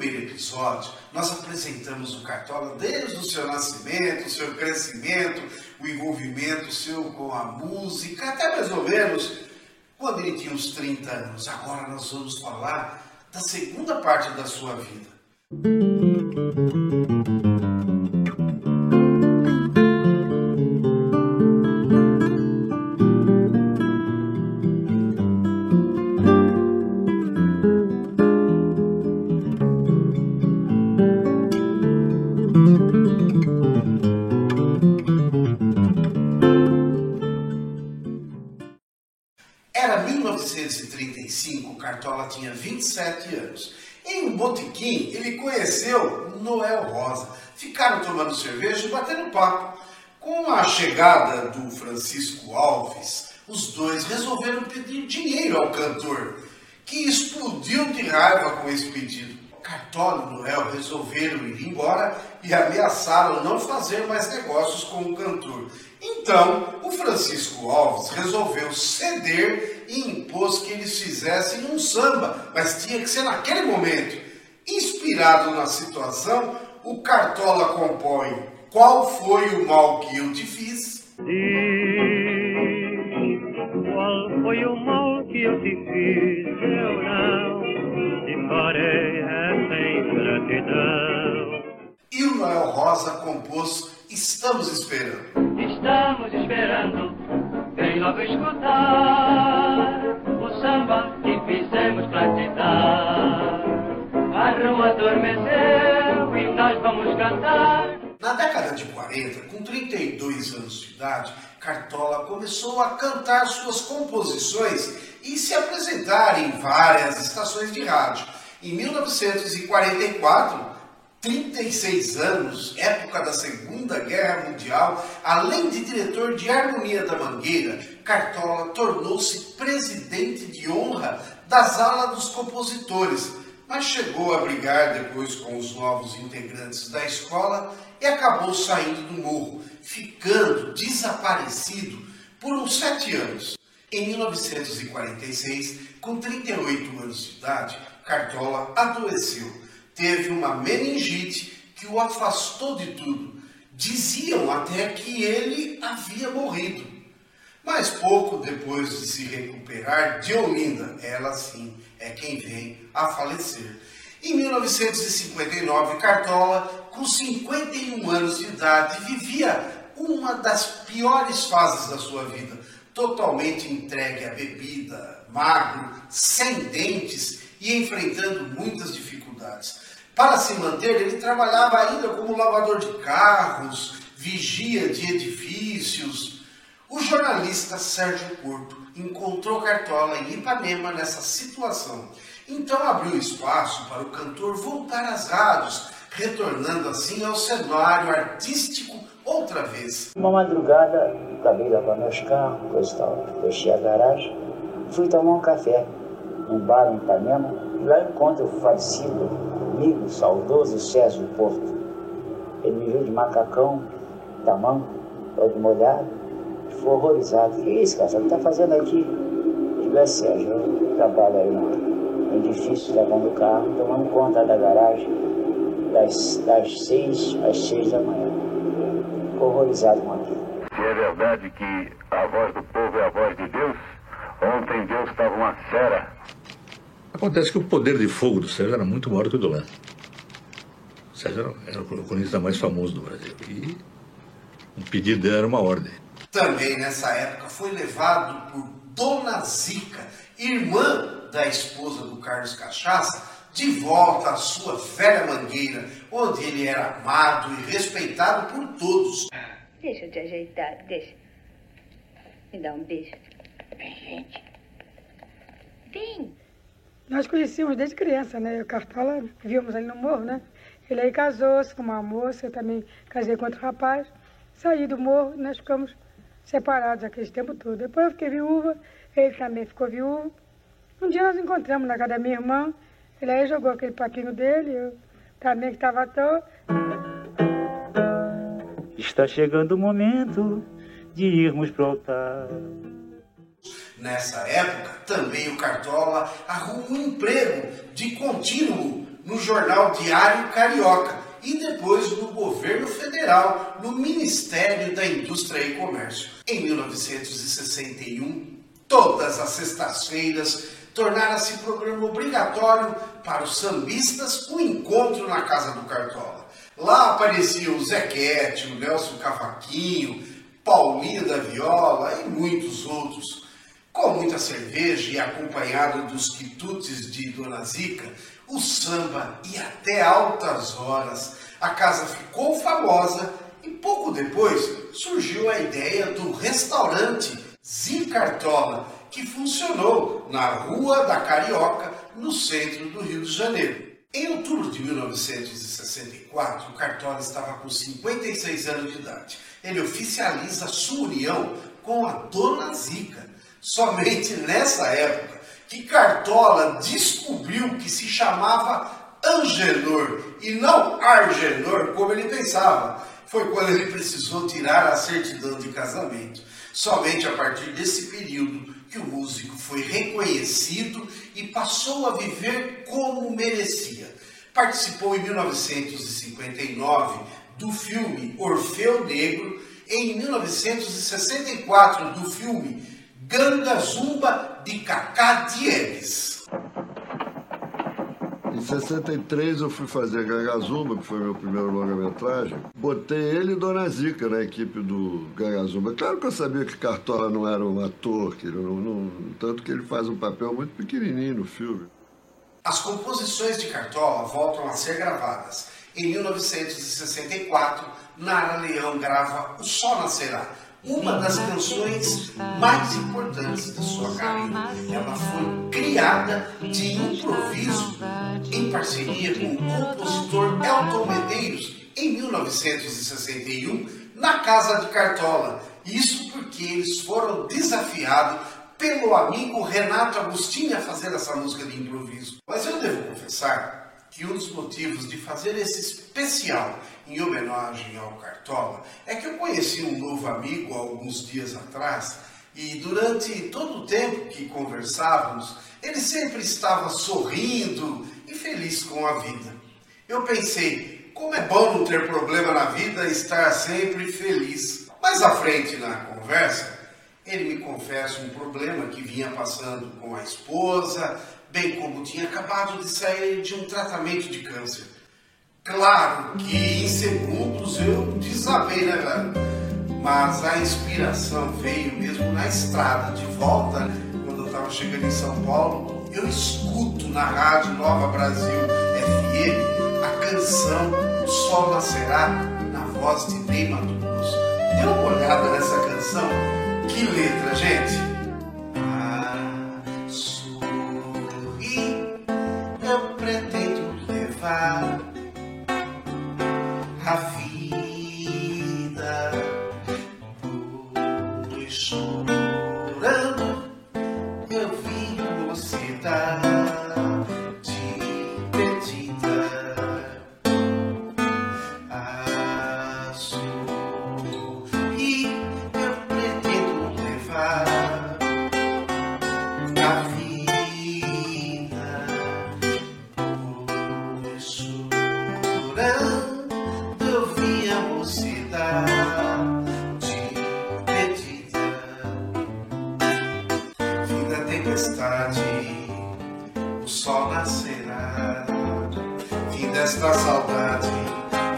primeiro episódio, nós apresentamos o Cartola desde o seu nascimento, o seu crescimento, o envolvimento seu com a música, até mais ou menos quando ele tinha uns 30 anos. Agora nós vamos falar da segunda parte da sua vida. Era 27 anos. Em um botequim, ele conheceu Noel Rosa. Ficaram tomando cerveja e batendo papo. Com a chegada do Francisco Alves, os dois resolveram pedir dinheiro ao cantor, que explodiu de raiva com esse pedido. Cartola e Noel resolveram ir embora e ameaçaram não fazer mais negócios com o cantor. Então, o Francisco Alves resolveu ceder e impôs que eles fizessem um samba, mas tinha que ser naquele momento. Inspirado na situação, o Cartola compõe Qual foi o mal que eu te fiz? Diz, qual foi o mal que eu te fiz? Eu não te farei essa ingratidão. E o Noel Rosa compôs Estamos Esperando. Estamos esperando, vem logo escutar adormeceu e nós vamos cantar. Na década de 40, com 32 anos de idade, Cartola começou a cantar suas composições e se apresentar em várias estações de rádio. Em 1944, 36 anos, época da Segunda Guerra Mundial, além de diretor de Harmonia da Mangueira, Cartola tornou-se presidente de honra da Sala dos Compositores, mas chegou a brigar depois com os novos integrantes da escola e acabou saindo do morro, ficando desaparecido por uns sete anos. Em 1946, com 38 anos de idade, Cartola adoeceu teve uma meningite que o afastou de tudo. Diziam até que ele havia morrido. Mas pouco depois de se recuperar, Diolinda, ela sim, é quem vem a falecer. Em 1959, Cartola, com 51 anos de idade, vivia uma das piores fases da sua vida, totalmente entregue à bebida, magro, sem dentes e enfrentando muitas dificuldades. Para se manter, ele trabalhava ainda como lavador de carros, vigia de edifícios. O jornalista Sérgio Porto encontrou Cartola em Ipanema nessa situação. Então abriu espaço para o cantor voltar às rádios, retornando assim ao cenário artístico outra vez. Uma madrugada, acabei lavando os carros, tal, fechei a garagem, fui tomar um café num bar em Ipanema, e lá encontro o falecido amigo, saudoso Césio Porto. Ele me viu de macacão, tamanho, todo molhado, ficou horrorizado. O que é isso, cara? O que está fazendo aqui? Eu digo, é Sérgio, eu trabalho aí no edifício, levando o carro, tomando conta da garagem, das, das seis às seis da manhã. Ficou horrorizado com aquilo. Se é verdade que a voz do povo é a voz de Deus, ontem Deus estava uma fera. Acontece que o poder de fogo do Sérgio era muito maior que o do Lã. O Sérgio era, era o cronista mais famoso do Brasil. E o pedido dele era uma ordem. Também nessa época foi levado por Dona Zica, irmã da esposa do Carlos Cachaça, de volta à sua velha mangueira, onde ele era amado e respeitado por todos. Deixa eu te ajeitar, deixa. Me dá um beijo. Vem, gente. Vem. Nós conhecíamos desde criança, né? O Cartola, vimos ali no morro, né? Ele aí casou-se com uma moça, eu também casei com outro rapaz. Saí do morro, nós ficamos separados aquele tempo todo. Depois eu fiquei viúva, ele também ficou viúvo. Um dia nós encontramos na casa da minha irmã, ele aí jogou aquele paquinho dele, eu também que estava à toa. Está chegando o momento de irmos pro altar. Nessa época, também o Cartola arruma um emprego de contínuo no jornal Diário Carioca e depois no governo federal, no Ministério da Indústria e Comércio. Em 1961, todas as sextas-feiras tornara-se programa obrigatório para os sambistas o encontro na Casa do Cartola. Lá apareciam o Zequete, o Nelson Cavaquinho, Paulinho da Viola e muitos outros. Com muita cerveja e acompanhado dos quitutes de Dona Zica, o samba ia até altas horas. A casa ficou famosa e pouco depois surgiu a ideia do restaurante Zicartola, que funcionou na Rua da Carioca, no centro do Rio de Janeiro. Em outubro de 1964, o Cartola estava com 56 anos de idade. Ele oficializa sua união com a Dona Zica. Somente nessa época que Cartola descobriu que se chamava Angenor e não Argenor, como ele pensava. Foi quando ele precisou tirar a certidão de casamento. Somente a partir desse período que o músico foi reconhecido e passou a viver como merecia. Participou em 1959 do filme Orfeu Negro, em 1964 do filme Ganga Zumba de Cacá Diegues. Em 63 eu fui fazer Gangazumba, que foi meu primeiro longa-metragem. Botei ele e Dona Zica na equipe do Gangazumba. Claro que eu sabia que Cartola não era um ator, que não, não, tanto que ele faz um papel muito pequenininho no filme. As composições de Cartola voltam a ser gravadas. Em 1964, Nara Leão grava O Sol Nascerá, uma das canções mais importantes da sua carreira. Ela foi criada de improviso em parceria com o compositor Elton Medeiros em 1961 na Casa de Cartola. Isso porque eles foram desafiados pelo amigo Renato Agostinho a fazer essa música de improviso. Mas eu devo confessar que um dos motivos de fazer esse especial em homenagem ao Cartola é que eu conheci um novo amigo alguns dias atrás e durante todo o tempo que conversávamos, ele sempre estava sorrindo e feliz com a vida. Eu pensei, como é bom não ter problema na vida e estar sempre feliz. Mais à frente na conversa, ele me confessa um problema que vinha passando com a esposa, bem como tinha acabado de sair de um tratamento de câncer. Claro que em segundos eu desabei, né, velho? Mas a inspiração veio mesmo na estrada, de volta, quando eu estava chegando em São Paulo, eu escuto na Rádio Nova Brasil FM a canção O Sol Nascerá, na voz de Ney Mato. Dê uma olhada nessa canção, que letra, gente! Tempestade, o sol nascerá. Fim desta saudade,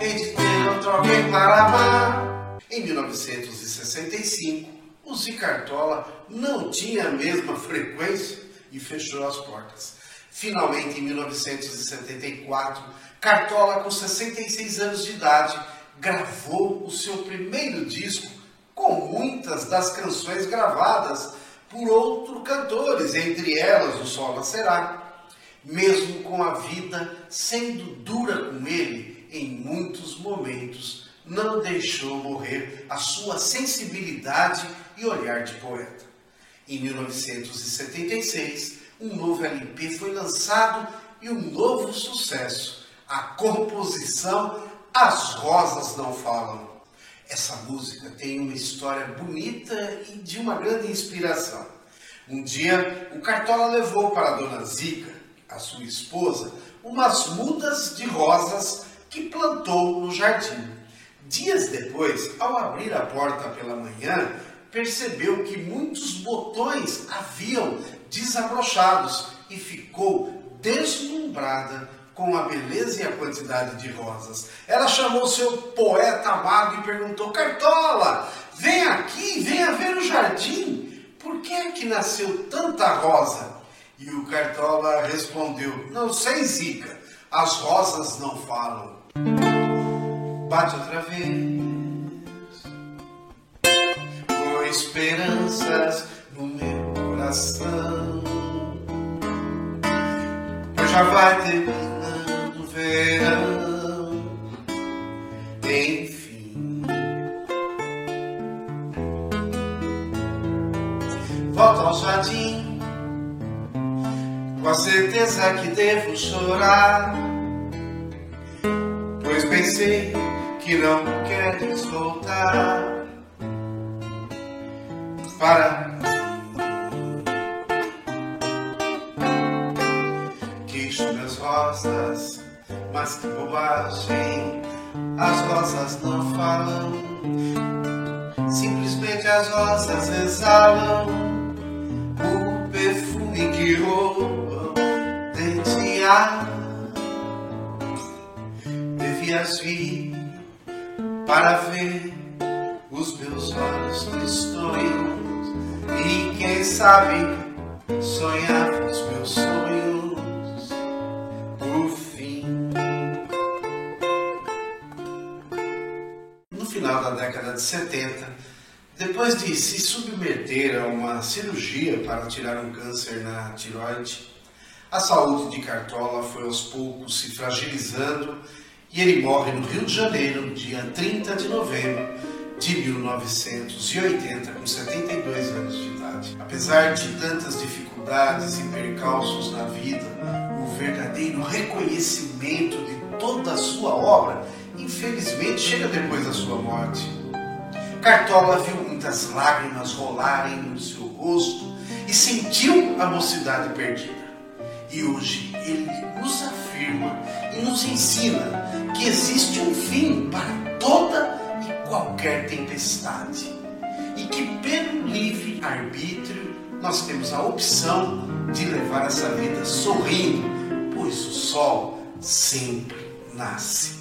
hei de ter outro alguém para amar. Em 1965, o Zicartola não tinha a mesma frequência e fechou as portas. Finalmente, em 1974, Cartola, com 66 anos de idade, gravou o seu primeiro disco com muitas das canções gravadas por outros cantores, entre elas O Sol Nascerá. Mesmo com a vida sendo dura com ele em muitos momentos, não deixou morrer a sua sensibilidade e olhar de poeta. Em 1976, um novo LP foi lançado e um novo sucesso, a composição As Rosas Não Falam. Essa música tem uma história bonita e de uma grande inspiração. Um dia, o Cartola levou para Dona Zica, a sua esposa, umas mudas de rosas que plantou no jardim. Dias depois, ao abrir a porta pela manhã, percebeu que muitos botões haviam desabrochados e ficou deslumbrada com a beleza e a quantidade de rosas. Ela chamou seu poeta amado e perguntou: Cartola, vem aqui, venha ver o jardim. Por que é que nasceu tanta rosa? E o Cartola respondeu: Não sei, Zica, as rosas não falam. Bate outra vez, com esperanças no meu coração. Já vai o verão. Enfim, volto ao jardim com a certeza que devo chorar. Pois pensei que não queres voltar para mas que bobagem, as rosas não falam, simplesmente as rosas exalam o perfume que roubam de ar. Devias vir para ver os meus olhos tristonhos e quem sabe sonhar os década de 70, depois de se submeter a uma cirurgia para tirar um câncer na tiroide, a saúde de Cartola foi aos poucos se fragilizando e ele morre no Rio de Janeiro, dia 30 de novembro de 1980, com 72 anos de idade. Apesar de tantas dificuldades e percalços na vida, o verdadeiro reconhecimento de toda a sua obra, infelizmente, chega depois da sua morte. Cartola viu muitas lágrimas rolarem no seu rosto e sentiu a mocidade perdida. E hoje ele nos afirma e nos ensina que existe um fim para toda e qualquer tempestade. E que pelo livre arbítrio nós temos a opção de levar essa vida sorrindo, pois o sol sempre nasce.